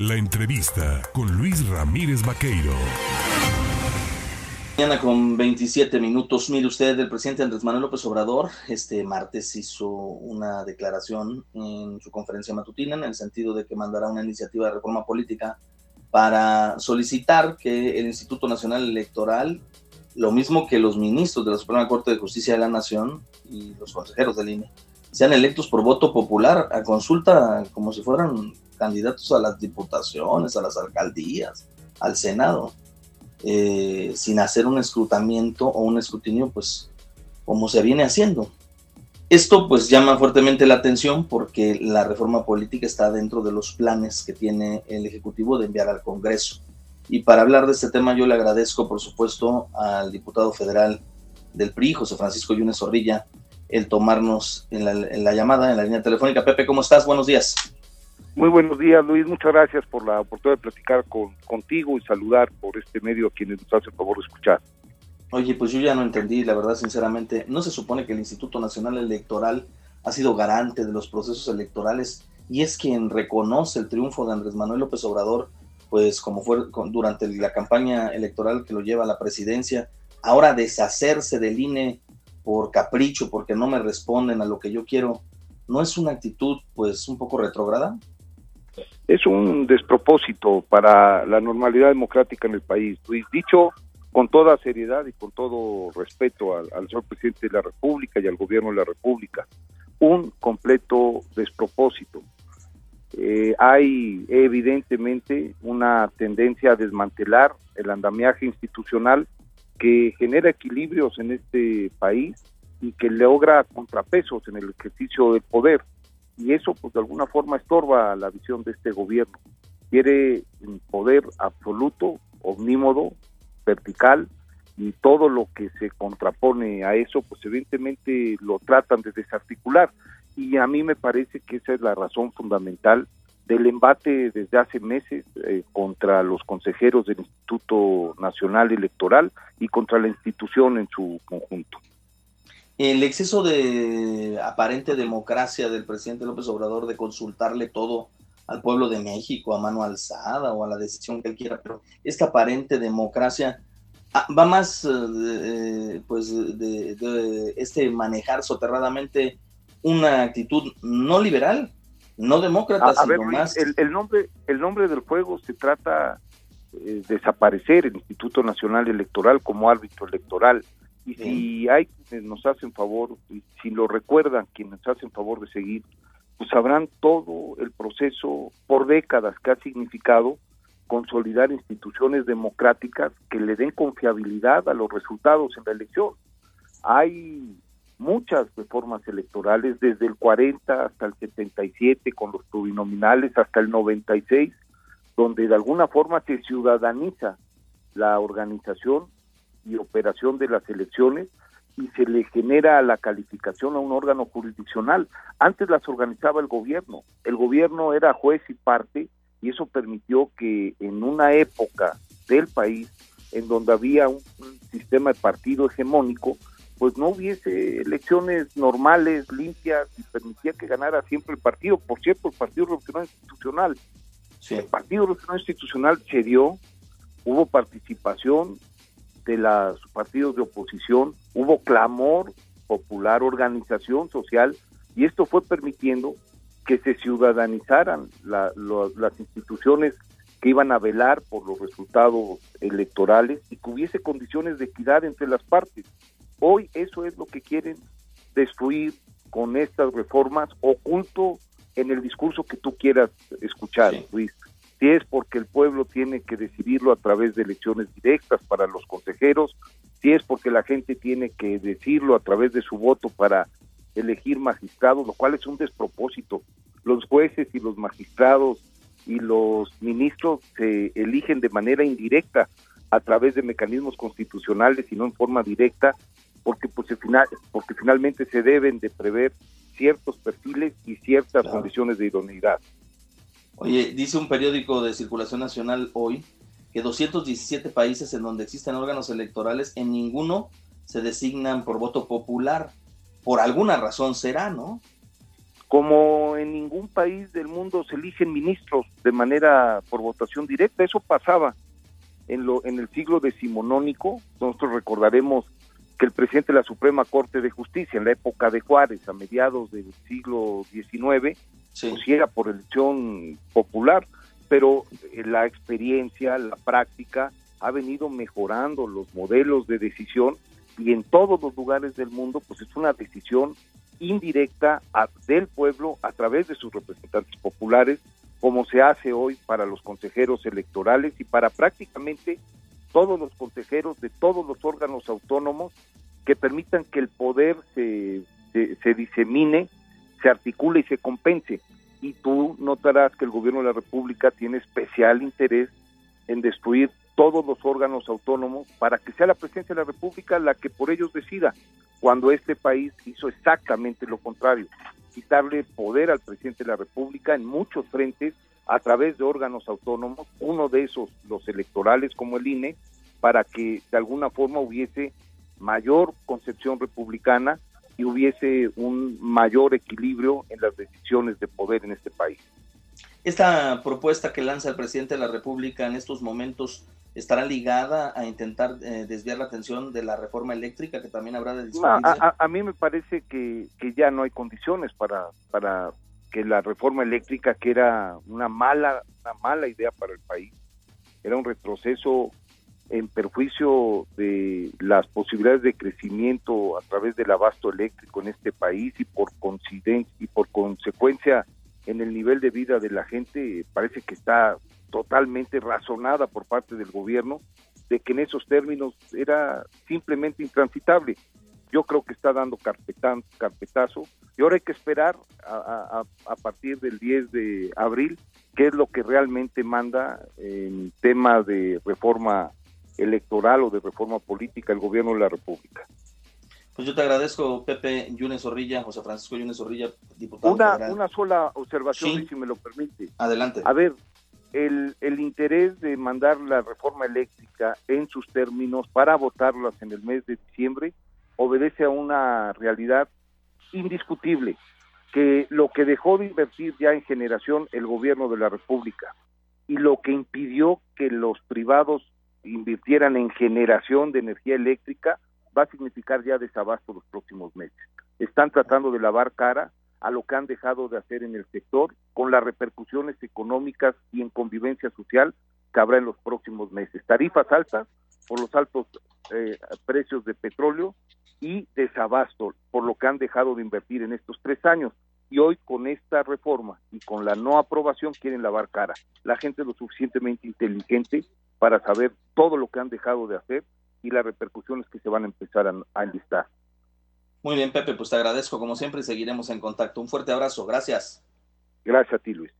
La entrevista con Luis Ramírez Vaqueiro. Mañana con 27 minutos. Mire usted, el presidente Andrés Manuel López Obrador este martes hizo una declaración en su conferencia matutina en el sentido de que mandará una iniciativa de reforma política para solicitar que el Instituto Nacional Electoral, lo mismo que los ministros de la Suprema Corte de Justicia de la Nación y los consejeros del INE, sean electos por voto popular a consulta como si fueran candidatos a las diputaciones, a las alcaldías, al Senado. Eh, sin hacer un escrutamiento o un escrutinio, pues como se viene haciendo. Esto pues llama fuertemente la atención porque la reforma política está dentro de los planes que tiene el Ejecutivo de enviar al Congreso. Y para hablar de este tema yo le agradezco por supuesto al diputado federal del PRI, José Francisco Yunes Zorrilla, el tomarnos en la, en la llamada, en la línea telefónica. Pepe, ¿cómo estás? Buenos días. Muy buenos días, Luis. Muchas gracias por la oportunidad de platicar con, contigo y saludar por este medio a quienes nos hacen favor de escuchar. Oye, pues yo ya no entendí, la verdad, sinceramente. ¿No se supone que el Instituto Nacional Electoral ha sido garante de los procesos electorales y es quien reconoce el triunfo de Andrés Manuel López Obrador, pues como fue durante la campaña electoral que lo lleva a la presidencia? Ahora deshacerse del INE por capricho, porque no me responden a lo que yo quiero, ¿no es una actitud pues un poco retrógrada? es un despropósito para la normalidad democrática en el país. Dicho con toda seriedad y con todo respeto al, señor presidente de la República y al gobierno de la República, un completo despropósito. Eh, hay evidentemente una tendencia a desmantelar el andamiaje institucional que genera equilibrios en este país y que logra contrapesos en el ejercicio del poder y eso pues de alguna forma estorba la visión de este gobierno. Quiere poder absoluto, omnímodo, vertical y todo lo que se contrapone a eso pues evidentemente lo tratan de desarticular y a mí me parece que esa es la razón fundamental del embate desde hace meses eh, contra los consejeros del Instituto Nacional Electoral y contra la institución en su conjunto. El exceso de aparente democracia del presidente López Obrador de consultarle todo al pueblo de México a mano alzada o a la decisión que él quiera, pero esta aparente democracia ah, va más eh, eh, pues de, este manejar soterradamente una actitud no liberal, no demócrata, sino más. El, nombre, el nombre del juego se trata de eh, desaparecer el Instituto Nacional Electoral como árbitro electoral y si hay quienes nos hacen favor, y si lo recuerdan quienes nos hacen favor de seguir, pues sabrán todo el proceso por décadas que ha significado consolidar instituciones democráticas que le den confiabilidad a los resultados en la elección. Hay muchas reformas electorales, desde el 40 hasta el 77, con los plurinominales, hasta el 96, donde de alguna forma se ciudadaniza la organización y operación de las elecciones y se le genera la calificación a un órgano jurisdiccional. Antes las organizaba el gobierno, el gobierno era juez y parte y eso permitió que en una época del país en donde había un, sistema de partido hegemónico, pues no hubiese elecciones normales, limpias y permitía que ganara siempre el partido. Por cierto, el Partido Revolucionario Institucional. El Partido Revolucionario Institucional se dio, hubo participación, de los partidos de oposición, hubo clamor popular, organización social, y esto fue permitiendo que se ciudadanizaran las instituciones que iban a velar por los resultados electorales y que hubiese condiciones de equidad entre las partes. Hoy eso es lo que quieren destruir con estas reformas oculto en el discurso que tú quieras escuchar, Luis si es porque el pueblo tiene que decidirlo a través de elecciones directas para los consejeros, si es porque la gente tiene que decirlo a través de su voto para elegir magistrados, lo cual es un despropósito. Los jueces y los magistrados y los ministros se eligen de manera indirecta a través de mecanismos constitucionales y no en forma directa, porque pues final, porque finalmente se deben de prever ciertos perfiles y ciertas condiciones de idoneidad. Oye, dice un periódico de circulación nacional hoy que 217 países en donde existen órganos electorales, en ninguno se designan por voto popular. Por alguna razón será, ¿no? como en ningún país del mundo se eligen ministros de manera por votación directa, eso pasaba en, lo, en el siglo decimonónico, nosotros recordaremos que el presidente de la Suprema Corte de Justicia en la época de Juárez, a mediados del siglo XIX, sí. pues era por elección popular, pero eh, la experiencia, la práctica ha venido mejorando los modelos de decisión y en todos los lugares del mundo pues es una decisión indirecta del pueblo a través de sus representantes populares como se hace hoy para los consejeros electorales y para prácticamente todos los consejeros de todos los órganos autónomos que permitan que el poder se, se, disemine, se articule y se compense. Y tú notarás que el gobierno de la República tiene especial interés en destruir todos los órganos autónomos para que sea la presidencia de la República la que por ellos decida, cuando este país hizo exactamente lo contrario, quitarle poder al presidente de la República en muchos frentes a través de órganos autónomos, uno de esos los electorales como el INE, para que de alguna forma hubiese mayor concepción republicana y hubiese un mayor equilibrio en las decisiones de poder en este país. Esta propuesta que lanza el presidente de la República en estos momentos estará ligada a intentar eh, desviar la atención de la reforma eléctrica que también habrá de discutirse. A, a, mí me parece que, que, ya no hay condiciones para, para que la reforma eléctrica, que era una mala, una mala idea para el país, era un retroceso en perjuicio de las posibilidades de crecimiento a través del abasto eléctrico en este país y por y por consecuencia en el nivel de vida de la gente parece que está totalmente razonada por parte del gobierno de que en esos términos era simplemente intransitable. Yo creo que está dando carpetan, carpetazo y ahora hay que esperar a, a, a partir del 10 de abril qué es lo que realmente manda en tema de reforma electoral o de reforma política el gobierno de la República. Pues yo te agradezco, Pepe Yunes Zorrilla, José Francisco Yunes Zorrilla, diputado. Una, una sola observación, si me lo permite. Adelante. A ver, el, el interés de mandar la reforma eléctrica en sus términos para votarlas en el mes de diciembre obedece a una realidad indiscutible, que lo que dejó de invertir ya en generación el gobierno de la República y lo que impidió que los privados invirtieran en generación de energía eléctrica va a significar ya desabasto los próximos meses. Están tratando de lavar cara a lo que han dejado de hacer en el sector con las repercusiones económicas y en convivencia social que habrá en los próximos meses. Tarifas altas por los altos eh, precios de petróleo y desabasto por lo que han dejado de invertir en estos tres años. Y hoy con esta reforma y con la no aprobación quieren lavar cara. La gente es lo suficientemente inteligente para saber todo lo que han dejado de hacer y las repercusiones que se van a empezar a, enlistar. Muy bien, Pepe, pues te agradezco como siempre y seguiremos en contacto. Un fuerte abrazo, gracias. Gracias a ti, Luis.